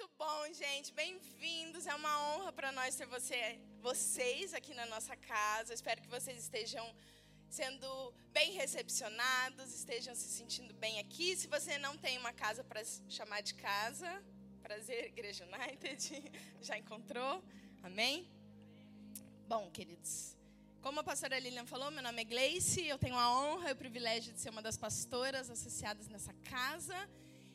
Muito bom, gente. Bem-vindos. É uma honra para nós ter você, vocês aqui na nossa casa. Espero que vocês estejam sendo bem recepcionados, estejam se sentindo bem aqui. Se você não tem uma casa para chamar de casa, prazer, Igreja United, já encontrou? Amém? Bom, queridos, como a pastora Lilian falou, meu nome é Gleice, eu tenho a honra e o privilégio de ser uma das pastoras associadas nessa casa.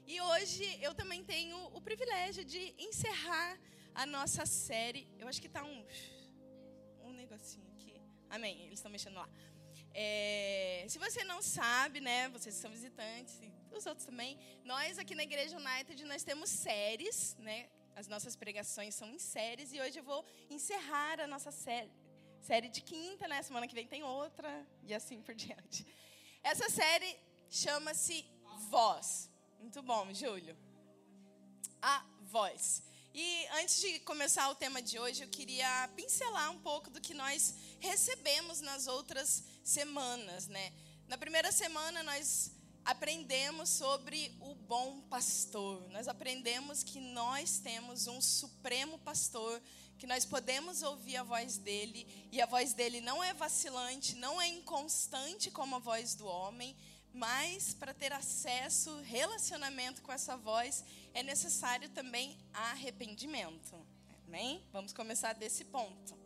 E hoje eu também tenho o privilégio de encerrar a nossa série. Eu acho que está um, um negocinho aqui. Amém, eles estão mexendo lá. É, se você não sabe, né, vocês são visitantes, e os outros também, nós aqui na Igreja United, nós temos séries, né, as nossas pregações são em séries, e hoje eu vou encerrar a nossa série, série de quinta, né, semana que vem tem outra, e assim por diante. Essa série chama-se Voz. Muito bom, Júlio. A voz. E antes de começar o tema de hoje, eu queria pincelar um pouco do que nós recebemos nas outras semanas, né? Na primeira semana nós aprendemos sobre o bom pastor. Nós aprendemos que nós temos um supremo pastor, que nós podemos ouvir a voz dele, e a voz dele não é vacilante, não é inconstante como a voz do homem, mas para ter acesso, relacionamento com essa voz, é necessário também arrependimento. Amém? Vamos começar desse ponto.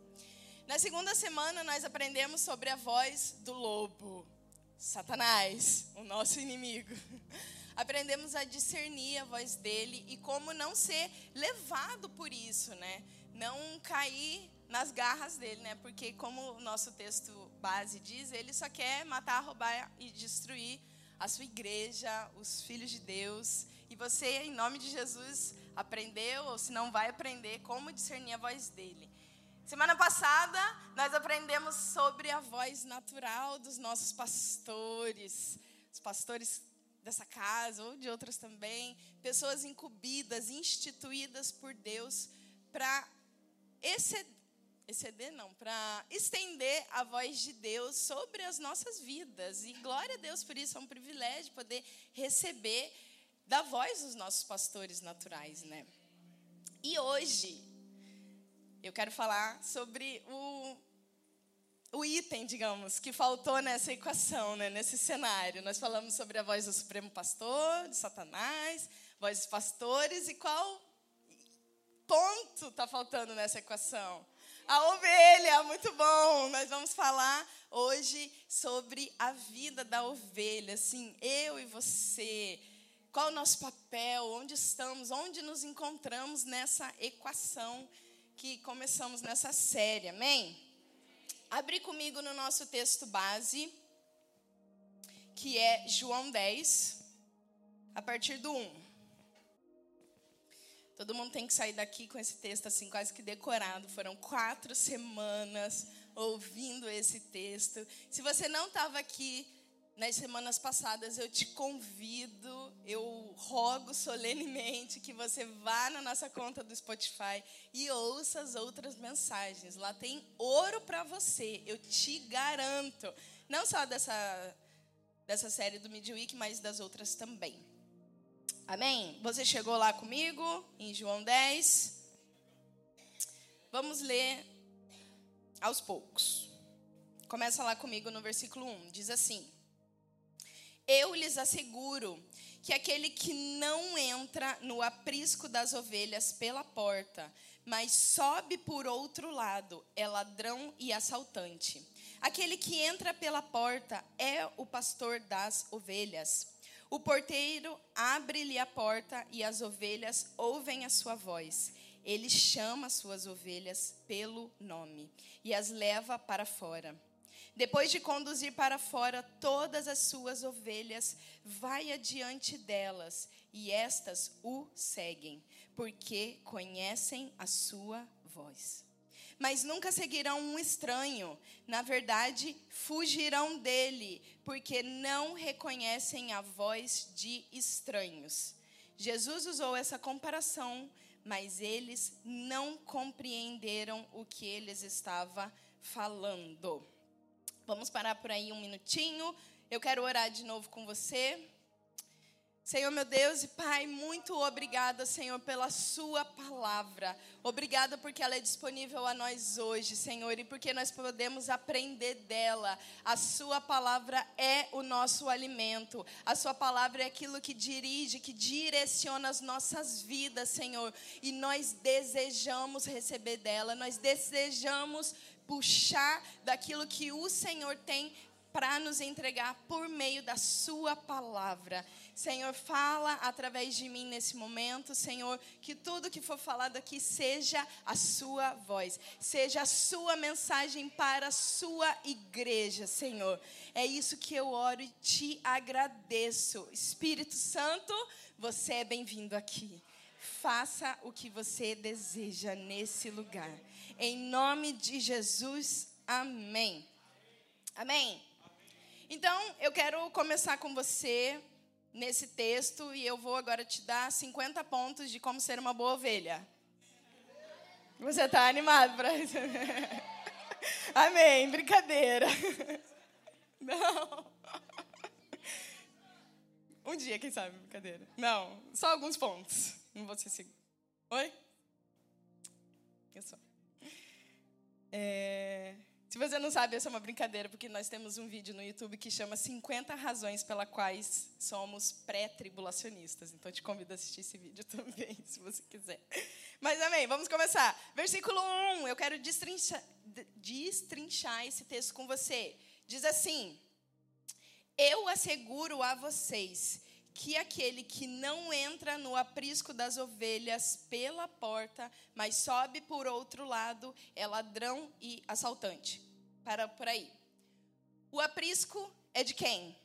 Na segunda semana, nós aprendemos sobre a voz do lobo, Satanás, o nosso inimigo. Aprendemos a discernir a voz dele e como não ser levado por isso, né? Não cair nas garras dele, né? Porque como o nosso texto base diz, ele só quer matar, roubar e destruir a sua igreja, os filhos de Deus. E você, em nome de Jesus, aprendeu ou se não vai aprender como discernir a voz dele. Semana passada, nós aprendemos sobre a voz natural dos nossos pastores, os pastores dessa casa ou de outras também, pessoas incumbidas, instituídas por Deus para exceder exceder não, para estender a voz de Deus sobre as nossas vidas. E glória a Deus por isso, é um privilégio poder receber da voz dos nossos pastores naturais, né? E hoje eu quero falar sobre o o item, digamos, que faltou nessa equação, né, nesse cenário. Nós falamos sobre a voz do Supremo Pastor, de Satanás, voz dos pastores, e qual ponto está faltando nessa equação? A ovelha, muito bom. Nós vamos falar hoje sobre a vida da ovelha, assim, eu e você. Qual o nosso papel? Onde estamos? Onde nos encontramos nessa equação que começamos nessa série? Amém? Abri comigo no nosso texto base, que é João 10, a partir do 1. Todo mundo tem que sair daqui com esse texto assim quase que decorado. Foram quatro semanas ouvindo esse texto. Se você não estava aqui nas semanas passadas, eu te convido, eu rogo solenemente que você vá na nossa conta do Spotify e ouça as outras mensagens. Lá tem ouro para você, eu te garanto. Não só dessa, dessa série do Midweek, mas das outras também. Amém? Você chegou lá comigo em João 10. Vamos ler aos poucos. Começa lá comigo no versículo 1. Diz assim: Eu lhes asseguro que aquele que não entra no aprisco das ovelhas pela porta, mas sobe por outro lado, é ladrão e assaltante. Aquele que entra pela porta é o pastor das ovelhas. O porteiro abre-lhe a porta e as ovelhas ouvem a sua voz. Ele chama as suas ovelhas pelo nome e as leva para fora. Depois de conduzir para fora todas as suas ovelhas, vai adiante delas e estas o seguem, porque conhecem a sua voz mas nunca seguirão um estranho. Na verdade, fugirão dele, porque não reconhecem a voz de estranhos. Jesus usou essa comparação, mas eles não compreenderam o que eles estava falando. Vamos parar por aí um minutinho. Eu quero orar de novo com você. Senhor meu Deus e Pai, muito obrigada, Senhor, pela Sua palavra. Obrigada porque ela é disponível a nós hoje, Senhor, e porque nós podemos aprender dela. A Sua palavra é o nosso alimento. A Sua palavra é aquilo que dirige, que direciona as nossas vidas, Senhor. E nós desejamos receber dela, nós desejamos puxar daquilo que o Senhor tem para nos entregar por meio da Sua palavra. Senhor, fala através de mim nesse momento, Senhor, que tudo que for falado aqui seja a Sua voz, seja a Sua mensagem para a Sua igreja, Senhor. É isso que eu oro e te agradeço. Espírito Santo, você é bem-vindo aqui. Faça o que você deseja nesse lugar. Em nome de Jesus, amém. Amém. Então, eu quero começar com você nesse texto e eu vou agora te dar 50 pontos de como ser uma boa ovelha. Você está animado para? Amém, brincadeira. Não. Um dia, quem sabe, brincadeira. Não, só alguns pontos. Não vou ser seguro. Oi? Eu sou. É... Se você não sabe, essa é uma brincadeira, porque nós temos um vídeo no YouTube que chama 50 razões pelas quais somos pré-tribulacionistas. Então, te convido a assistir esse vídeo também, se você quiser. Mas, amém, vamos começar. Versículo 1, eu quero destrinchar, destrinchar esse texto com você. Diz assim: Eu asseguro a vocês que aquele que não entra no aprisco das ovelhas pela porta, mas sobe por outro lado, é ladrão e assaltante. Para por aí. O aprisco é de quem?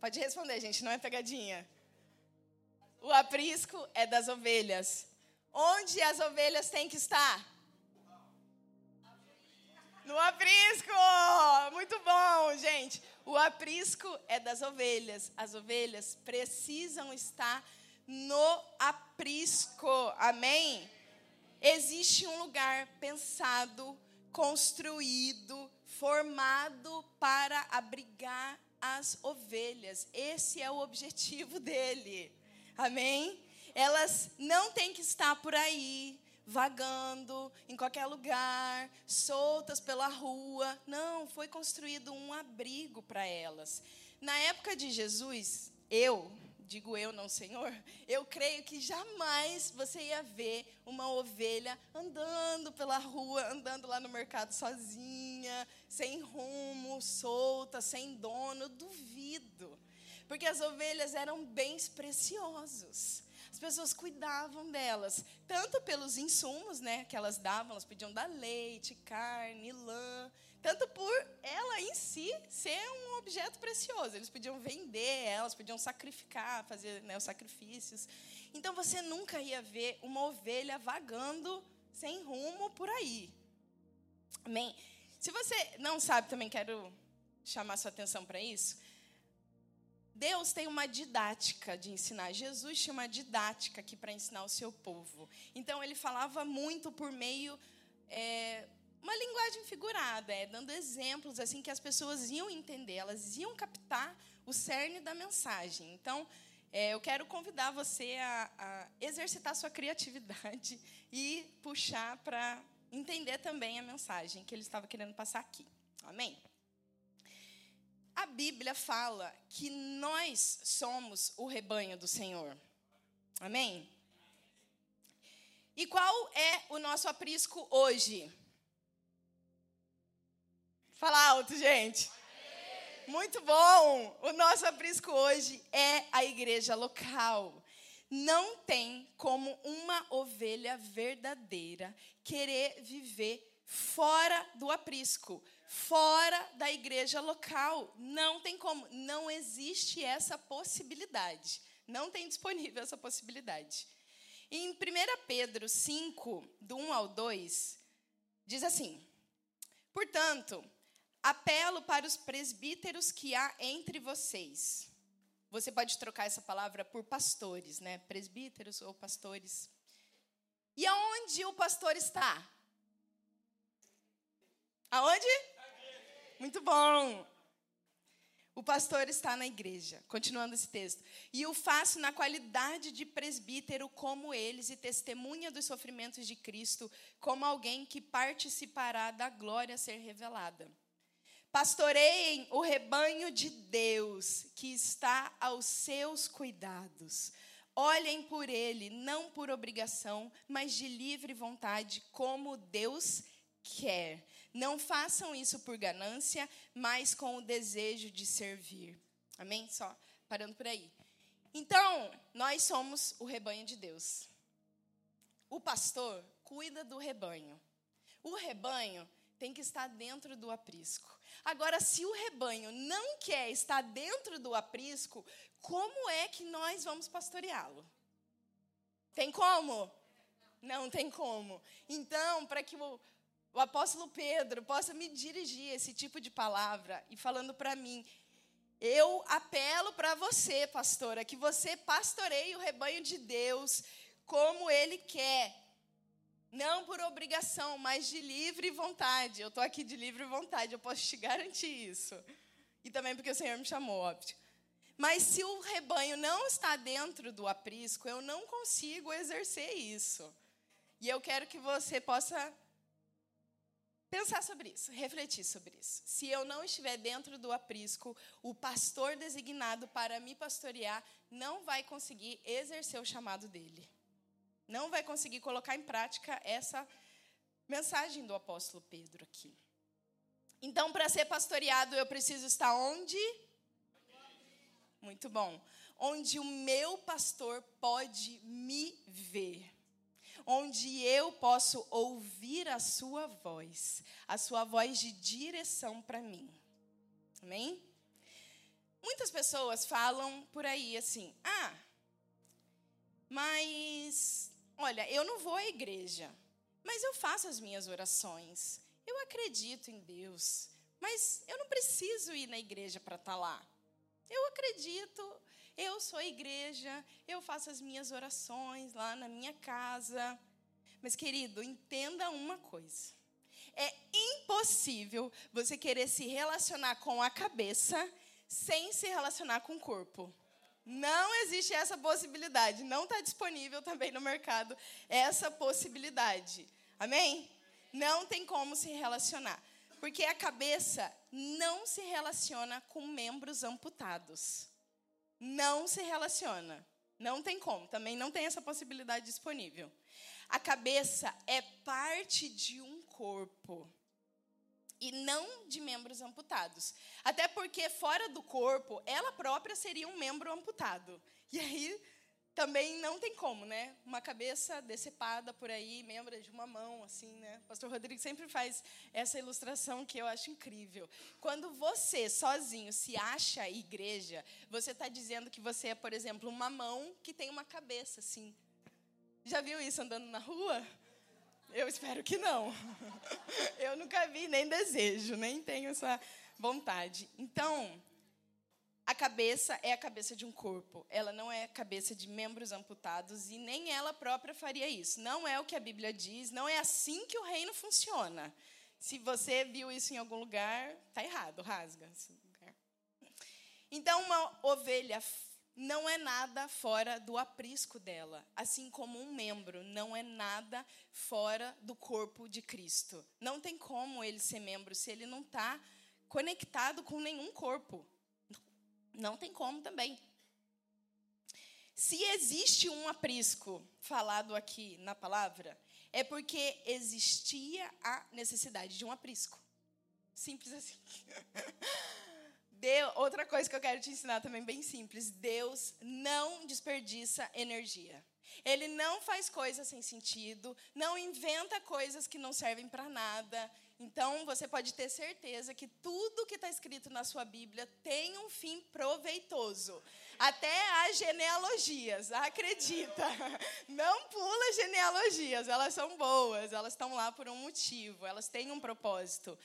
Pode responder, gente, não é pegadinha. O aprisco é das ovelhas. Onde as ovelhas têm que estar? No aprisco! Muito bom, gente. O aprisco é das ovelhas. As ovelhas precisam estar no aprisco. Amém? Existe um lugar pensado, construído, formado para abrigar as ovelhas. Esse é o objetivo dele. Amém? Elas não têm que estar por aí vagando em qualquer lugar, soltas pela rua. Não, foi construído um abrigo para elas. Na época de Jesus, eu, digo eu, não Senhor, eu creio que jamais você ia ver uma ovelha andando pela rua, andando lá no mercado sozinha, sem rumo, solta, sem dono. Duvido. Porque as ovelhas eram bens preciosos pessoas cuidavam delas, tanto pelos insumos, né, que elas davam, elas podiam dar leite, carne, lã, tanto por ela em si ser um objeto precioso. Eles podiam vender elas, podiam sacrificar, fazer né, os sacrifícios. Então você nunca ia ver uma ovelha vagando sem rumo por aí. Amém? Se você não sabe, também quero chamar sua atenção para isso. Deus tem uma didática de ensinar. Jesus tinha uma didática aqui para ensinar o seu povo. Então, ele falava muito por meio. É, uma linguagem figurada, é, dando exemplos assim que as pessoas iam entender, elas iam captar o cerne da mensagem. Então, é, eu quero convidar você a, a exercitar sua criatividade e puxar para entender também a mensagem que ele estava querendo passar aqui. Amém? A Bíblia fala que nós somos o rebanho do Senhor. Amém? E qual é o nosso aprisco hoje? Fala alto, gente. Muito bom! O nosso aprisco hoje é a igreja local. Não tem como uma ovelha verdadeira querer viver fora do aprisco, fora da igreja local. Não tem como, não existe essa possibilidade. Não tem disponível essa possibilidade. Em 1 Pedro 5, do 1 ao 2, diz assim: Portanto, apelo para os presbíteros que há entre vocês. Você pode trocar essa palavra por pastores, né? Presbíteros ou pastores. E aonde o pastor está? Aonde? Muito bom. O pastor está na igreja, continuando esse texto. E o faço na qualidade de presbítero como eles e testemunha dos sofrimentos de Cristo, como alguém que participará da glória a ser revelada. Pastoreiem o rebanho de Deus que está aos seus cuidados. Olhem por ele, não por obrigação, mas de livre vontade, como Deus quer. Não façam isso por ganância, mas com o desejo de servir. Amém? Só parando por aí. Então, nós somos o rebanho de Deus. O pastor cuida do rebanho. O rebanho tem que estar dentro do aprisco. Agora, se o rebanho não quer estar dentro do aprisco, como é que nós vamos pastoreá-lo? Tem como? Não tem como. Então, para que o, o apóstolo Pedro possa me dirigir esse tipo de palavra e falando para mim, eu apelo para você, pastora, que você pastoreie o rebanho de Deus como ele quer. Não por obrigação, mas de livre vontade. Eu estou aqui de livre vontade, eu posso te garantir isso. E também porque o Senhor me chamou, óbvio. Mas se o rebanho não está dentro do aprisco, eu não consigo exercer isso. E eu quero que você possa pensar sobre isso, refletir sobre isso. Se eu não estiver dentro do aprisco, o pastor designado para me pastorear não vai conseguir exercer o chamado dele. Não vai conseguir colocar em prática essa mensagem do apóstolo Pedro aqui. Então, para ser pastoreado, eu preciso estar onde? Muito bom. Onde o meu pastor pode me ver onde eu posso ouvir a sua voz, a sua voz de direção para mim. Amém? Muitas pessoas falam por aí assim: ah, mas, olha, eu não vou à igreja, mas eu faço as minhas orações, eu acredito em Deus, mas eu não preciso ir na igreja para estar tá lá. Eu acredito, eu sou a igreja, eu faço as minhas orações lá na minha casa. Mas, querido, entenda uma coisa. É impossível você querer se relacionar com a cabeça sem se relacionar com o corpo. Não existe essa possibilidade. Não está disponível também no mercado essa possibilidade. Amém? Não tem como se relacionar. Porque a cabeça não se relaciona com membros amputados não se relaciona. Não tem como, também não tem essa possibilidade disponível. A cabeça é parte de um corpo e não de membros amputados. Até porque fora do corpo, ela própria seria um membro amputado. E aí também não tem como, né? Uma cabeça decepada por aí, membro de uma mão, assim, né? O pastor Rodrigo sempre faz essa ilustração que eu acho incrível. Quando você, sozinho, se acha igreja, você está dizendo que você é, por exemplo, uma mão que tem uma cabeça, assim. Já viu isso andando na rua? Eu espero que não. Eu nunca vi, nem desejo, nem tenho essa vontade. Então, a cabeça é a cabeça de um corpo, ela não é a cabeça de membros amputados e nem ela própria faria isso. Não é o que a Bíblia diz, não é assim que o reino funciona. Se você viu isso em algum lugar, tá errado, rasga. Então, uma ovelha não é nada fora do aprisco dela, assim como um membro não é nada fora do corpo de Cristo. Não tem como ele ser membro se ele não está conectado com nenhum corpo. Não tem como também. Se existe um aprisco falado aqui na palavra, é porque existia a necessidade de um aprisco. Simples assim. Deu, outra coisa que eu quero te ensinar também, bem simples: Deus não desperdiça energia. Ele não faz coisas sem sentido, não inventa coisas que não servem para nada. Então, você pode ter certeza que tudo que está escrito na sua Bíblia tem um fim proveitoso. Até as genealogias, acredita. Não pula genealogias, elas são boas, elas estão lá por um motivo, elas têm um propósito.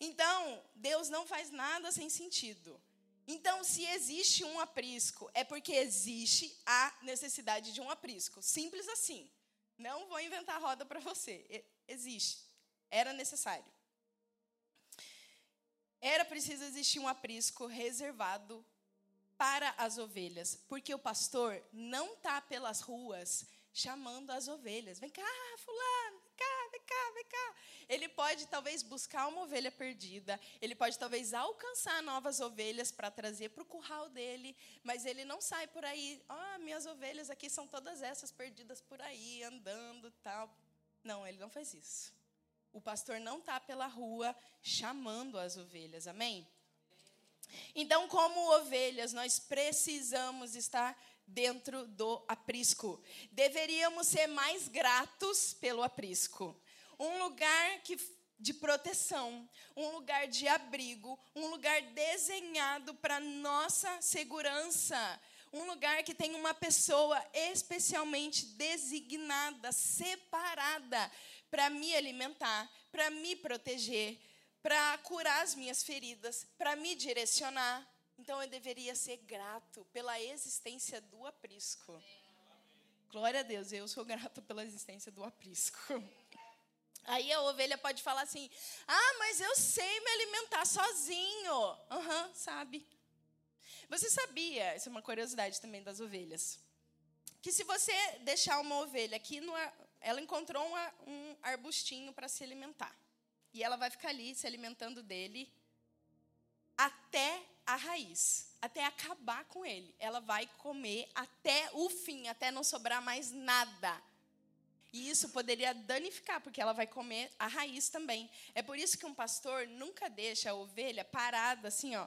Então, Deus não faz nada sem sentido. Então, se existe um aprisco, é porque existe a necessidade de um aprisco. Simples assim. Não vou inventar roda para você. Existe. Era necessário. Era preciso existir um aprisco reservado para as ovelhas, porque o pastor não está pelas ruas chamando as ovelhas. Vem cá, fulano, vem cá, vem cá, vem cá. Ele pode talvez buscar uma ovelha perdida, ele pode talvez alcançar novas ovelhas para trazer para o curral dele, mas ele não sai por aí, ah, oh, minhas ovelhas aqui são todas essas perdidas por aí, andando tal. Não, ele não faz isso. O pastor não está pela rua chamando as ovelhas, amém? Então, como ovelhas, nós precisamos estar dentro do aprisco. Deveríamos ser mais gratos pelo aprisco. Um lugar que, de proteção, um lugar de abrigo, um lugar desenhado para nossa segurança. Um lugar que tem uma pessoa especialmente designada, separada para me alimentar, para me proteger, para curar as minhas feridas, para me direcionar. Então eu deveria ser grato pela existência do aprisco. Glória a Deus, eu sou grato pela existência do aprisco. Aí a ovelha pode falar assim: Ah, mas eu sei me alimentar sozinho. Aham, uhum, sabe. Você sabia, isso é uma curiosidade também das ovelhas, que se você deixar uma ovelha aqui no, ela encontrou uma, um arbustinho para se alimentar. E ela vai ficar ali se alimentando dele até a raiz, até acabar com ele. Ela vai comer até o fim, até não sobrar mais nada. E isso poderia danificar, porque ela vai comer a raiz também. É por isso que um pastor nunca deixa a ovelha parada assim, ó,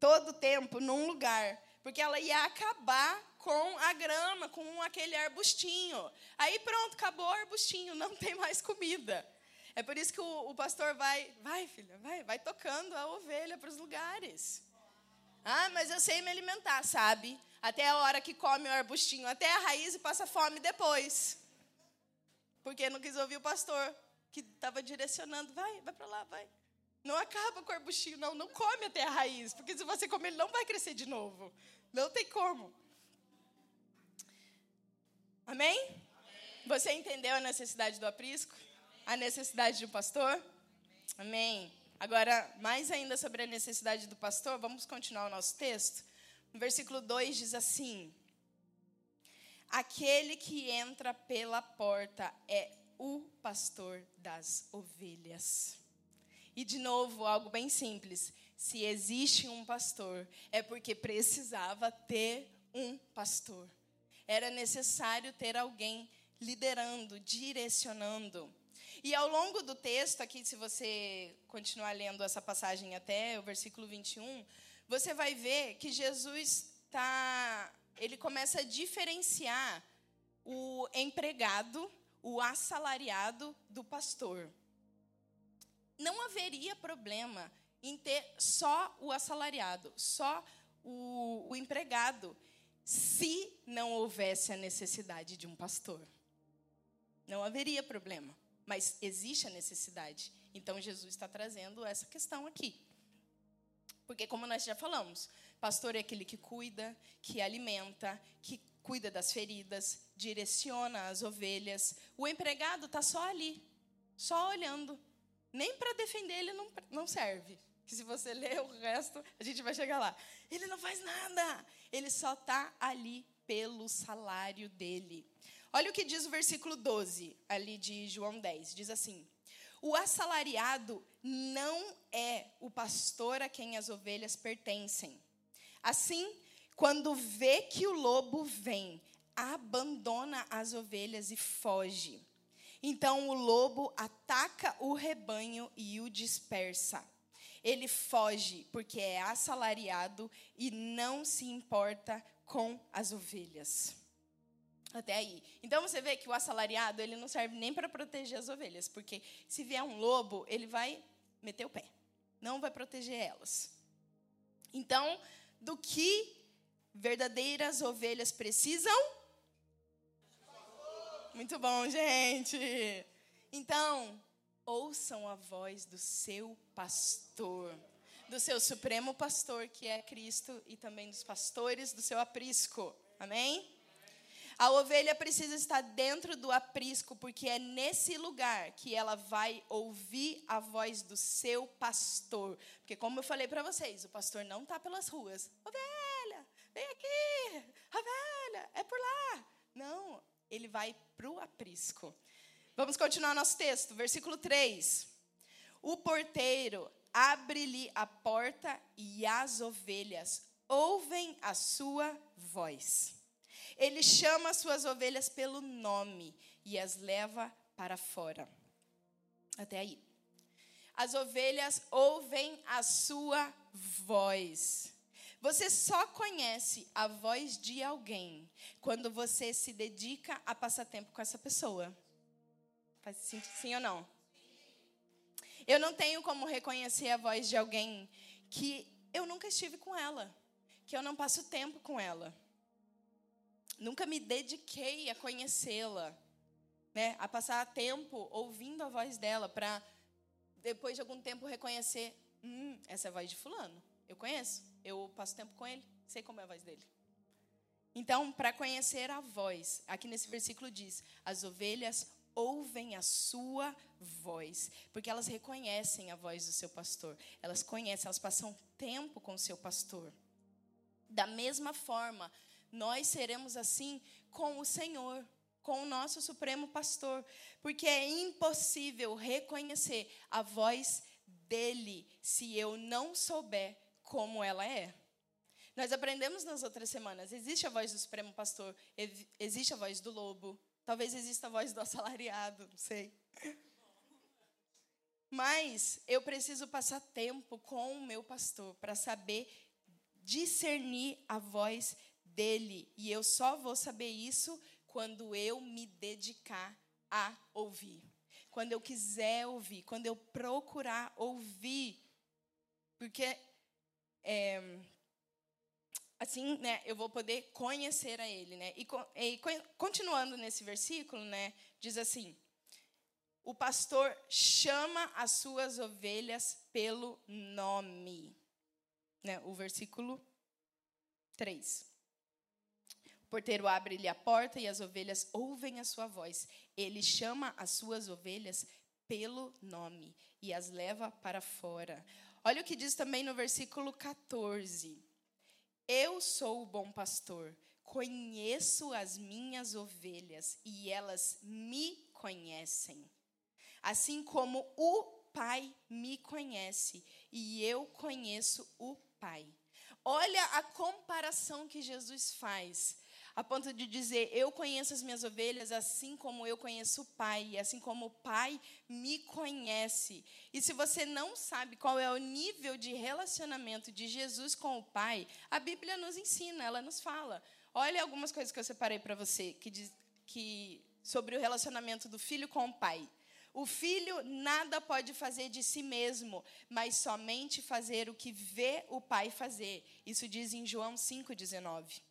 todo tempo num lugar, porque ela ia acabar com a grama, com aquele arbustinho. Aí pronto, acabou o arbustinho, não tem mais comida. É por isso que o, o pastor vai, vai filha, vai, vai tocando a ovelha para os lugares. Ah, mas eu sei me alimentar, sabe? Até a hora que come o arbustinho, até a raiz e passa fome depois. Porque não quis ouvir o pastor que estava direcionando, vai, vai para lá, vai. Não acaba com o arbustinho, não, não come até a raiz, porque se você comer ele não vai crescer de novo. Não tem como. Amém? Amém? Você entendeu a necessidade do aprisco? A necessidade do pastor? Amém. Agora, mais ainda sobre a necessidade do pastor, vamos continuar o nosso texto. No versículo 2 diz assim: Aquele que entra pela porta é o pastor das ovelhas. E de novo, algo bem simples. Se existe um pastor, é porque precisava ter um pastor era necessário ter alguém liderando, direcionando. E ao longo do texto, aqui, se você continuar lendo essa passagem até o versículo 21, você vai ver que Jesus está. Ele começa a diferenciar o empregado, o assalariado do pastor. Não haveria problema em ter só o assalariado, só o, o empregado se não houvesse a necessidade de um pastor. Não haveria problema, mas existe a necessidade. Então Jesus está trazendo essa questão aqui. Porque, como nós já falamos, pastor é aquele que cuida, que alimenta, que cuida das feridas, direciona as ovelhas. O empregado está só ali, só olhando. Nem para defender ele não, não serve que se você ler o resto, a gente vai chegar lá. Ele não faz nada, ele só está ali pelo salário dele. Olha o que diz o versículo 12, ali de João 10. Diz assim: O assalariado não é o pastor a quem as ovelhas pertencem. Assim, quando vê que o lobo vem, abandona as ovelhas e foge. Então o lobo ataca o rebanho e o dispersa ele foge porque é assalariado e não se importa com as ovelhas. Até aí. Então você vê que o assalariado ele não serve nem para proteger as ovelhas, porque se vier um lobo, ele vai meter o pé, não vai proteger elas. Então, do que verdadeiras ovelhas precisam? Muito bom, gente. Então, ouçam a voz do seu pastor, do seu supremo pastor, que é Cristo, e também dos pastores do seu aprisco. Amém? A ovelha precisa estar dentro do aprisco, porque é nesse lugar que ela vai ouvir a voz do seu pastor. Porque, como eu falei para vocês, o pastor não está pelas ruas. Ovelha, vem aqui. Ovelha, é por lá. Não, ele vai para o aprisco. Vamos continuar nosso texto, versículo 3. O porteiro abre-lhe a porta e as ovelhas ouvem a sua voz. Ele chama as suas ovelhas pelo nome e as leva para fora. Até aí. As ovelhas ouvem a sua voz. Você só conhece a voz de alguém quando você se dedica a passar tempo com essa pessoa. Faz sim, sim ou não? Eu não tenho como reconhecer a voz de alguém que eu nunca estive com ela, que eu não passo tempo com ela nunca me dediquei a conhecê-la, né? A passar tempo ouvindo a voz dela para depois de algum tempo reconhecer, hum, essa é a voz de fulano. Eu conheço, eu passo tempo com ele, sei como é a voz dele. Então, para conhecer a voz, aqui nesse versículo diz: as ovelhas ouvem a sua voz, porque elas reconhecem a voz do seu pastor. Elas conhecem, elas passam tempo com o seu pastor. Da mesma forma, nós seremos assim com o Senhor, com o nosso Supremo Pastor, porque é impossível reconhecer a voz dele se eu não souber como ela é. Nós aprendemos nas outras semanas: existe a voz do Supremo Pastor, existe a voz do lobo, talvez exista a voz do assalariado, não sei. Mas eu preciso passar tempo com o meu pastor para saber discernir a voz dele. E eu só vou saber isso quando eu me dedicar a ouvir. Quando eu quiser ouvir, quando eu procurar ouvir. Porque é, assim, né, eu vou poder conhecer a ele, né? E, e continuando nesse versículo, né, diz assim: O pastor chama as suas ovelhas pelo nome. Né, o versículo 3 porteiro abre-lhe a porta e as ovelhas ouvem a sua voz. Ele chama as suas ovelhas pelo nome e as leva para fora. Olha o que diz também no versículo 14. Eu sou o bom pastor, conheço as minhas ovelhas e elas me conhecem. Assim como o Pai me conhece e eu conheço o Pai. Olha a comparação que Jesus faz a ponto de dizer: Eu conheço as minhas ovelhas assim como eu conheço o Pai, assim como o Pai me conhece. E se você não sabe qual é o nível de relacionamento de Jesus com o Pai, a Bíblia nos ensina, ela nos fala. Olha algumas coisas que eu separei para você que, diz, que sobre o relacionamento do filho com o Pai. O filho nada pode fazer de si mesmo, mas somente fazer o que vê o pai fazer. Isso diz em João 5,19.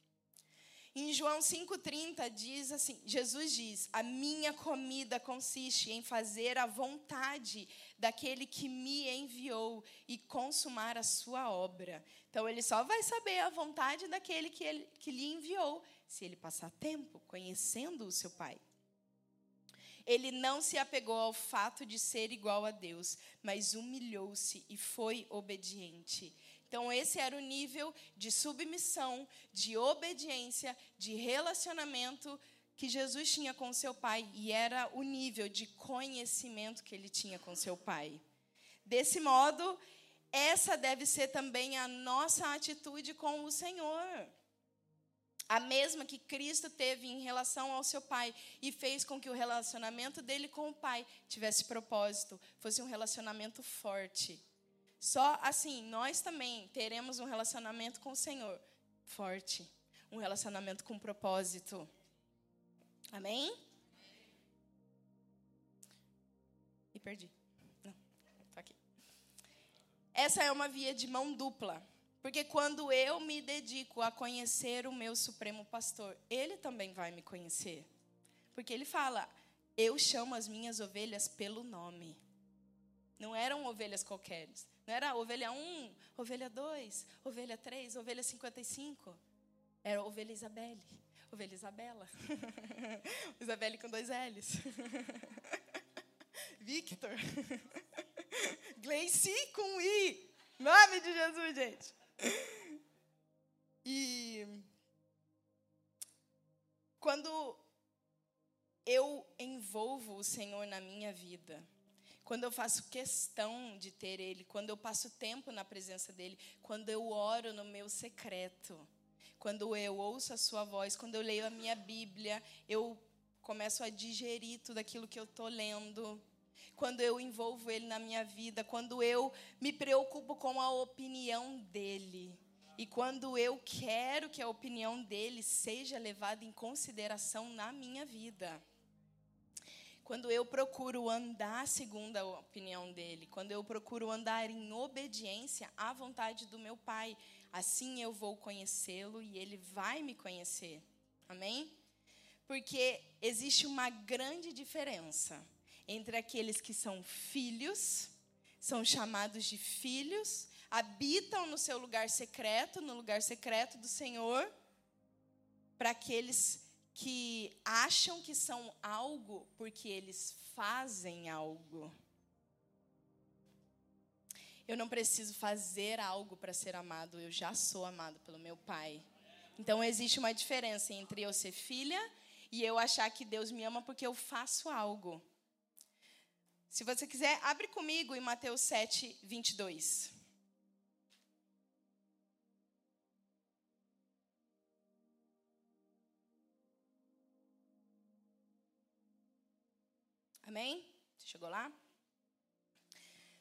Em João 5,30 diz assim: Jesus diz: A minha comida consiste em fazer a vontade daquele que me enviou e consumar a sua obra. Então, ele só vai saber a vontade daquele que, ele, que lhe enviou se ele passar tempo conhecendo o seu Pai. Ele não se apegou ao fato de ser igual a Deus, mas humilhou-se e foi obediente então, esse era o nível de submissão, de obediência, de relacionamento que Jesus tinha com seu pai, e era o nível de conhecimento que ele tinha com seu pai. Desse modo, essa deve ser também a nossa atitude com o Senhor. A mesma que Cristo teve em relação ao seu pai e fez com que o relacionamento dele com o pai tivesse propósito, fosse um relacionamento forte. Só assim, nós também teremos um relacionamento com o Senhor forte, um relacionamento com propósito. Amém? E perdi. Não, tá aqui. Essa é uma via de mão dupla. Porque quando eu me dedico a conhecer o meu Supremo Pastor, ele também vai me conhecer. Porque ele fala: Eu chamo as minhas ovelhas pelo nome. Não eram ovelhas qualquer. Não era ovelha 1, ovelha 2, ovelha 3, ovelha 55. Era ovelha Isabelle, Ovelha Isabela. Isabelle com dois L's. Victor. Gleici com I. Nome de Jesus, gente. E quando eu envolvo o Senhor na minha vida, quando eu faço questão de ter Ele, quando eu passo tempo na presença dEle, quando eu oro no meu secreto, quando eu ouço a Sua voz, quando eu leio a minha Bíblia, eu começo a digerir tudo aquilo que eu estou lendo. Quando eu envolvo Ele na minha vida, quando eu me preocupo com a opinião dEle. E quando eu quero que a opinião dele seja levada em consideração na minha vida. Quando eu procuro andar segundo a opinião dele, quando eu procuro andar em obediência à vontade do meu Pai, assim eu vou conhecê-lo e ele vai me conhecer. Amém? Porque existe uma grande diferença entre aqueles que são filhos, são chamados de filhos, habitam no seu lugar secreto, no lugar secreto do Senhor, para aqueles que acham que são algo porque eles fazem algo. Eu não preciso fazer algo para ser amado, eu já sou amado pelo meu Pai. Então existe uma diferença entre eu ser filha e eu achar que Deus me ama porque eu faço algo. Se você quiser, abre comigo em Mateus 7, 22. Amém? Você chegou lá?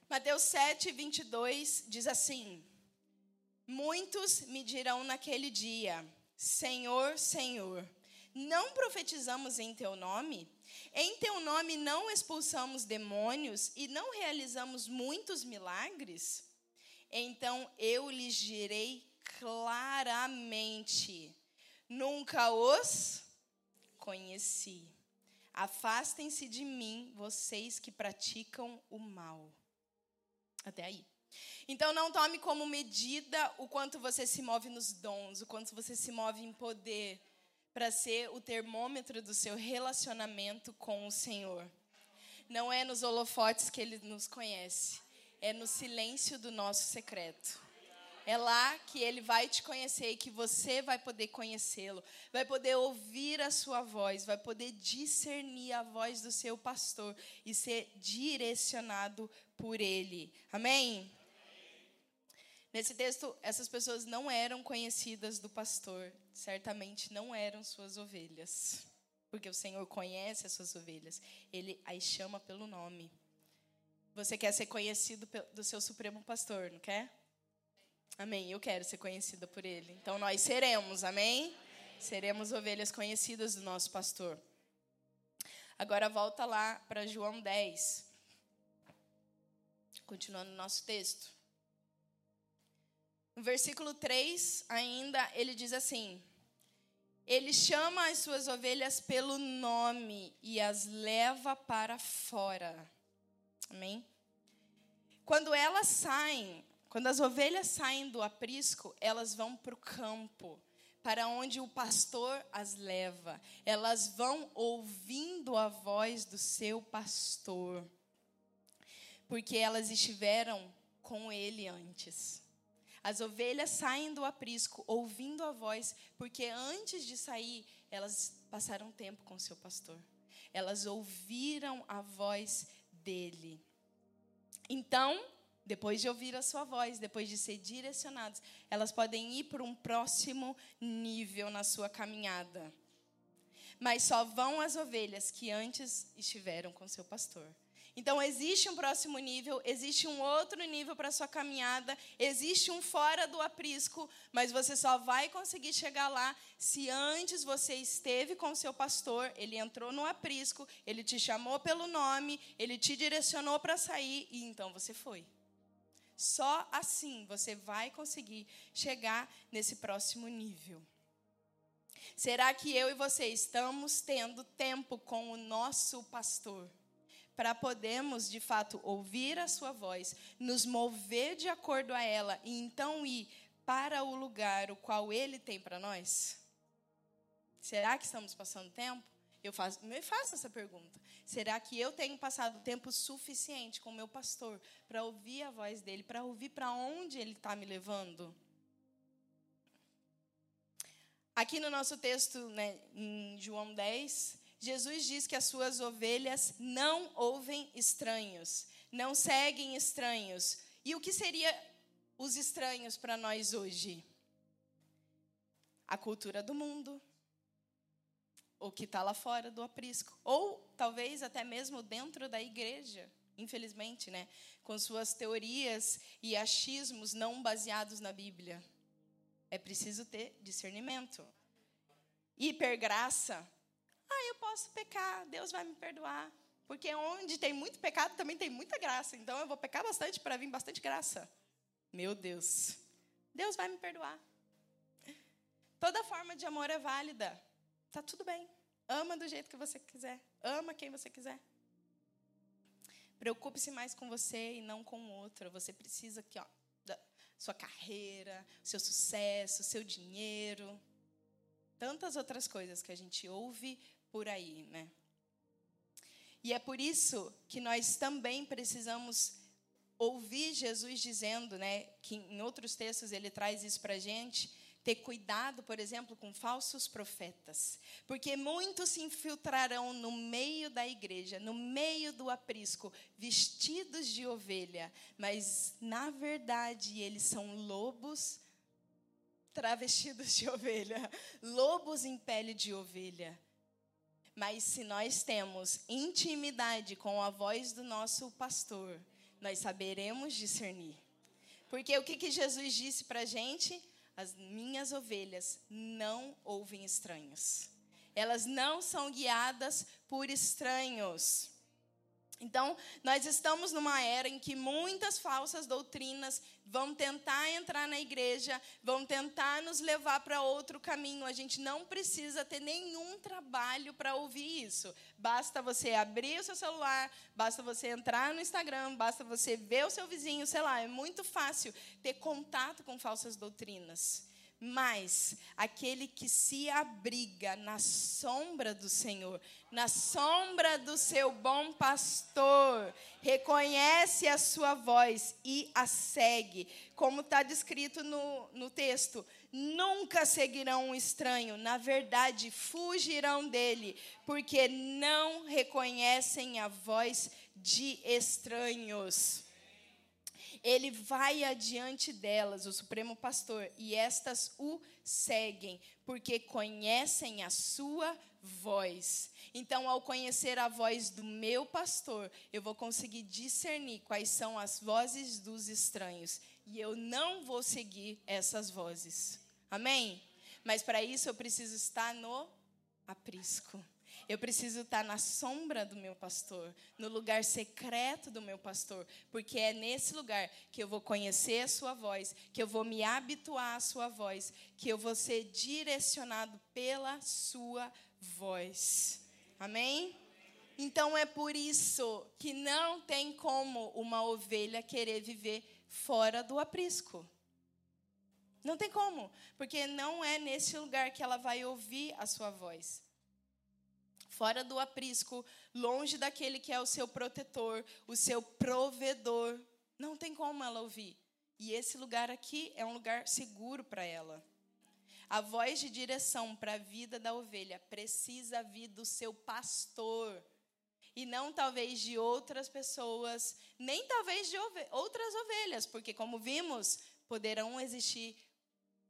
Mateus 7, 22 diz assim: Muitos me dirão naquele dia: Senhor, Senhor, não profetizamos em teu nome? Em teu nome não expulsamos demônios e não realizamos muitos milagres? Então eu lhes direi claramente: Nunca os conheci. Afastem-se de mim, vocês que praticam o mal. Até aí. Então, não tome como medida o quanto você se move nos dons, o quanto você se move em poder, para ser o termômetro do seu relacionamento com o Senhor. Não é nos holofotes que ele nos conhece, é no silêncio do nosso secreto. É lá que ele vai te conhecer e que você vai poder conhecê-lo, vai poder ouvir a sua voz, vai poder discernir a voz do seu pastor e ser direcionado por ele. Amém? Nesse texto, essas pessoas não eram conhecidas do pastor, certamente não eram suas ovelhas, porque o Senhor conhece as suas ovelhas, ele as chama pelo nome. Você quer ser conhecido do seu supremo pastor, não quer? Amém. Eu quero ser conhecida por Ele. Então nós seremos, amém? amém? Seremos ovelhas conhecidas do nosso pastor. Agora volta lá para João 10. Continuando o nosso texto. No versículo 3, ainda, ele diz assim: Ele chama as suas ovelhas pelo nome e as leva para fora. Amém? Quando elas saem, quando as ovelhas saem do aprisco, elas vão para o campo, para onde o pastor as leva. Elas vão ouvindo a voz do seu pastor, porque elas estiveram com ele antes. As ovelhas saem do aprisco ouvindo a voz, porque antes de sair, elas passaram tempo com seu pastor. Elas ouviram a voz dele. Então, depois de ouvir a sua voz, depois de ser direcionados, elas podem ir para um próximo nível na sua caminhada. Mas só vão as ovelhas que antes estiveram com seu pastor. Então, existe um próximo nível, existe um outro nível para sua caminhada, existe um fora do aprisco, mas você só vai conseguir chegar lá se antes você esteve com seu pastor, ele entrou no aprisco, ele te chamou pelo nome, ele te direcionou para sair e então você foi. Só assim você vai conseguir chegar nesse próximo nível. Será que eu e você estamos tendo tempo com o nosso pastor? Para podermos, de fato, ouvir a sua voz, nos mover de acordo a ela e então ir para o lugar o qual ele tem para nós? Será que estamos passando tempo? Eu faço, me faço essa pergunta. Será que eu tenho passado tempo suficiente com o meu pastor para ouvir a voz dele, para ouvir para onde ele está me levando? Aqui no nosso texto, né, em João 10, Jesus diz que as suas ovelhas não ouvem estranhos, não seguem estranhos. E o que seria os estranhos para nós hoje? A cultura do mundo, o que está lá fora do aprisco, ou talvez até mesmo dentro da igreja, infelizmente, né, com suas teorias e achismos não baseados na Bíblia. É preciso ter discernimento. Hipergraça. Ah, eu posso pecar, Deus vai me perdoar. Porque onde tem muito pecado também tem muita graça. Então eu vou pecar bastante para vir bastante graça. Meu Deus. Deus vai me perdoar. Toda forma de amor é válida. Tá tudo bem. Ama do jeito que você quiser. Ama quem você quiser. Preocupe-se mais com você e não com o outro. Você precisa aqui, ó, sua carreira, seu sucesso, seu dinheiro, tantas outras coisas que a gente ouve por aí, né? E é por isso que nós também precisamos ouvir Jesus dizendo, né, que em outros textos ele traz isso para a gente, ter cuidado, por exemplo, com falsos profetas, porque muitos se infiltrarão no meio da igreja, no meio do aprisco, vestidos de ovelha, mas na verdade eles são lobos travestidos de ovelha, lobos em pele de ovelha. Mas se nós temos intimidade com a voz do nosso pastor, nós saberemos discernir. Porque o que, que Jesus disse para a gente? As minhas ovelhas não ouvem estranhos. Elas não são guiadas por estranhos. Então, nós estamos numa era em que muitas falsas doutrinas vão tentar entrar na igreja, vão tentar nos levar para outro caminho. A gente não precisa ter nenhum trabalho para ouvir isso. Basta você abrir o seu celular, basta você entrar no Instagram, basta você ver o seu vizinho, sei lá, é muito fácil ter contato com falsas doutrinas. Mas aquele que se abriga na sombra do Senhor, na sombra do seu bom pastor, reconhece a sua voz e a segue, como está descrito no, no texto. Nunca seguirão um estranho, na verdade, fugirão dele, porque não reconhecem a voz de estranhos ele vai adiante delas, o Supremo Pastor, e estas o seguem, porque conhecem a sua voz. Então, ao conhecer a voz do meu pastor, eu vou conseguir discernir quais são as vozes dos estranhos, e eu não vou seguir essas vozes. Amém? Mas para isso eu preciso estar no aprisco. Eu preciso estar na sombra do meu pastor, no lugar secreto do meu pastor, porque é nesse lugar que eu vou conhecer a sua voz, que eu vou me habituar à sua voz, que eu vou ser direcionado pela sua voz. Amém? Então é por isso que não tem como uma ovelha querer viver fora do aprisco. Não tem como, porque não é nesse lugar que ela vai ouvir a sua voz fora do aprisco, longe daquele que é o seu protetor, o seu provedor. Não tem como ela ouvir. E esse lugar aqui é um lugar seguro para ela. A voz de direção para a vida da ovelha precisa vir do seu pastor. E não talvez de outras pessoas, nem talvez de outras ovelhas, porque, como vimos, poderão existir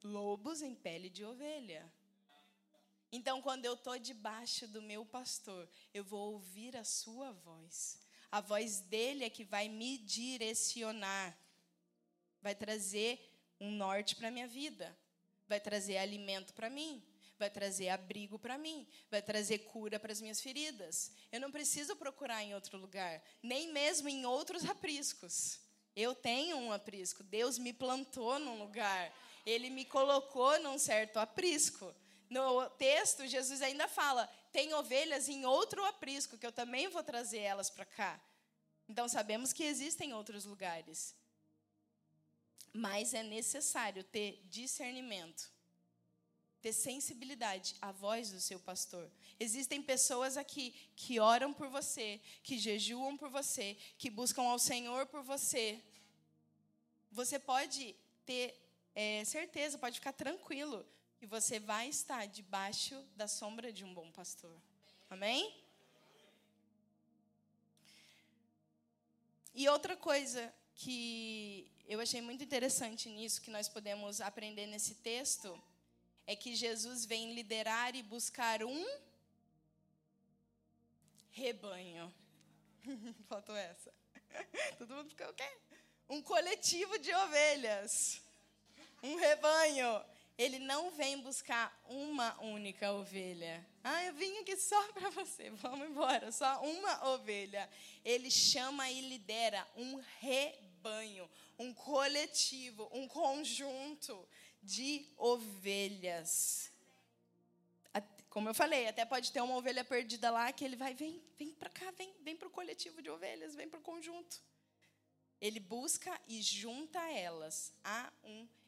lobos em pele de ovelha. Então, quando eu estou debaixo do meu pastor, eu vou ouvir a sua voz. A voz dele é que vai me direcionar, vai trazer um norte para a minha vida, vai trazer alimento para mim, vai trazer abrigo para mim, vai trazer cura para as minhas feridas. Eu não preciso procurar em outro lugar, nem mesmo em outros apriscos. Eu tenho um aprisco, Deus me plantou num lugar, Ele me colocou num certo aprisco. No texto, Jesus ainda fala: tem ovelhas em outro aprisco, que eu também vou trazer elas para cá. Então, sabemos que existem outros lugares. Mas é necessário ter discernimento, ter sensibilidade à voz do seu pastor. Existem pessoas aqui que oram por você, que jejuam por você, que buscam ao Senhor por você. Você pode ter é, certeza, pode ficar tranquilo que você vai estar debaixo da sombra de um bom pastor. Amém? E outra coisa que eu achei muito interessante nisso, que nós podemos aprender nesse texto, é que Jesus vem liderar e buscar um rebanho. Faltou essa. Todo mundo ficou o quê? Um coletivo de ovelhas. Um rebanho. Ele não vem buscar uma única ovelha. Ah, eu vim aqui só para você. Vamos embora. Só uma ovelha. Ele chama e lidera um rebanho, um coletivo, um conjunto de ovelhas. Como eu falei, até pode ter uma ovelha perdida lá que ele vai, vem, vem para cá, vem, vem para o coletivo de ovelhas, vem para o conjunto. Ele busca e junta elas a um rebanho.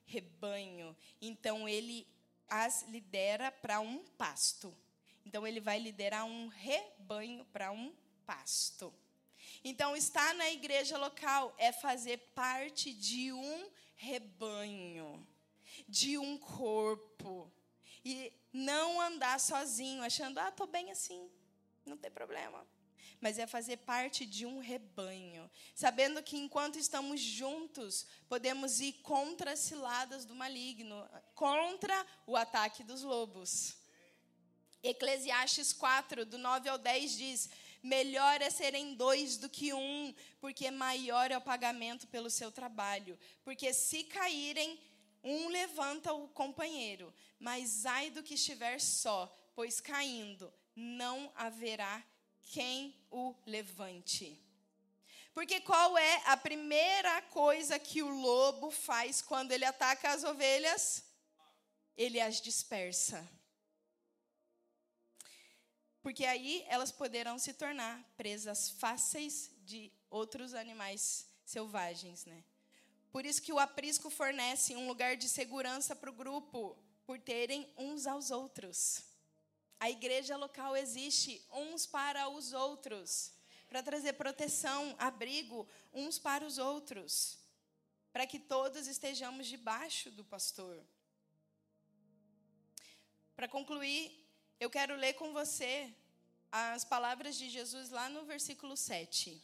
Então ele as lidera para um pasto. Então ele vai liderar um rebanho para um pasto. Então estar na igreja local é fazer parte de um rebanho de um corpo. E não andar sozinho, achando, ah, estou bem assim, não tem problema. Mas é fazer parte de um rebanho, sabendo que enquanto estamos juntos, podemos ir contra as ciladas do maligno, contra o ataque dos lobos. Eclesiastes 4, do 9 ao 10 diz: Melhor é serem dois do que um, porque maior é o pagamento pelo seu trabalho. Porque se caírem, um levanta o companheiro, mas ai do que estiver só, pois caindo não haverá quem o levante. Porque qual é a primeira coisa que o lobo faz quando ele ataca as ovelhas? Ele as dispersa. Porque aí elas poderão se tornar presas fáceis de outros animais selvagens, né? Por isso que o aprisco fornece um lugar de segurança para o grupo, por terem uns aos outros. A igreja local existe uns para os outros, para trazer proteção, abrigo uns para os outros, para que todos estejamos debaixo do pastor. Para concluir, eu quero ler com você as palavras de Jesus lá no versículo 7.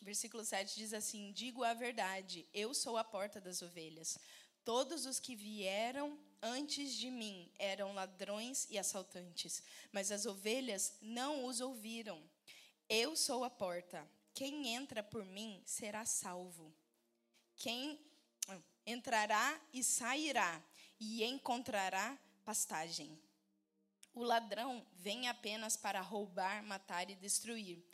Versículo 7 diz assim: Digo a verdade, eu sou a porta das ovelhas. Todos os que vieram antes de mim eram ladrões e assaltantes, mas as ovelhas não os ouviram. Eu sou a porta. Quem entra por mim será salvo. Quem ah, entrará e sairá e encontrará pastagem. O ladrão vem apenas para roubar, matar e destruir.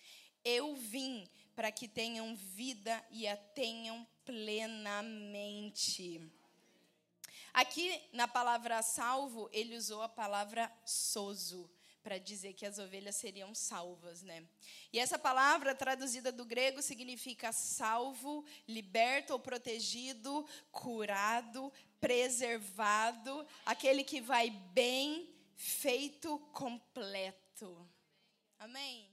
Eu vim para que tenham vida e a tenham plenamente. Aqui na palavra salvo, ele usou a palavra sozo para dizer que as ovelhas seriam salvas, né? E essa palavra traduzida do grego significa salvo, liberto ou protegido, curado, preservado, aquele que vai bem, feito completo. Amém.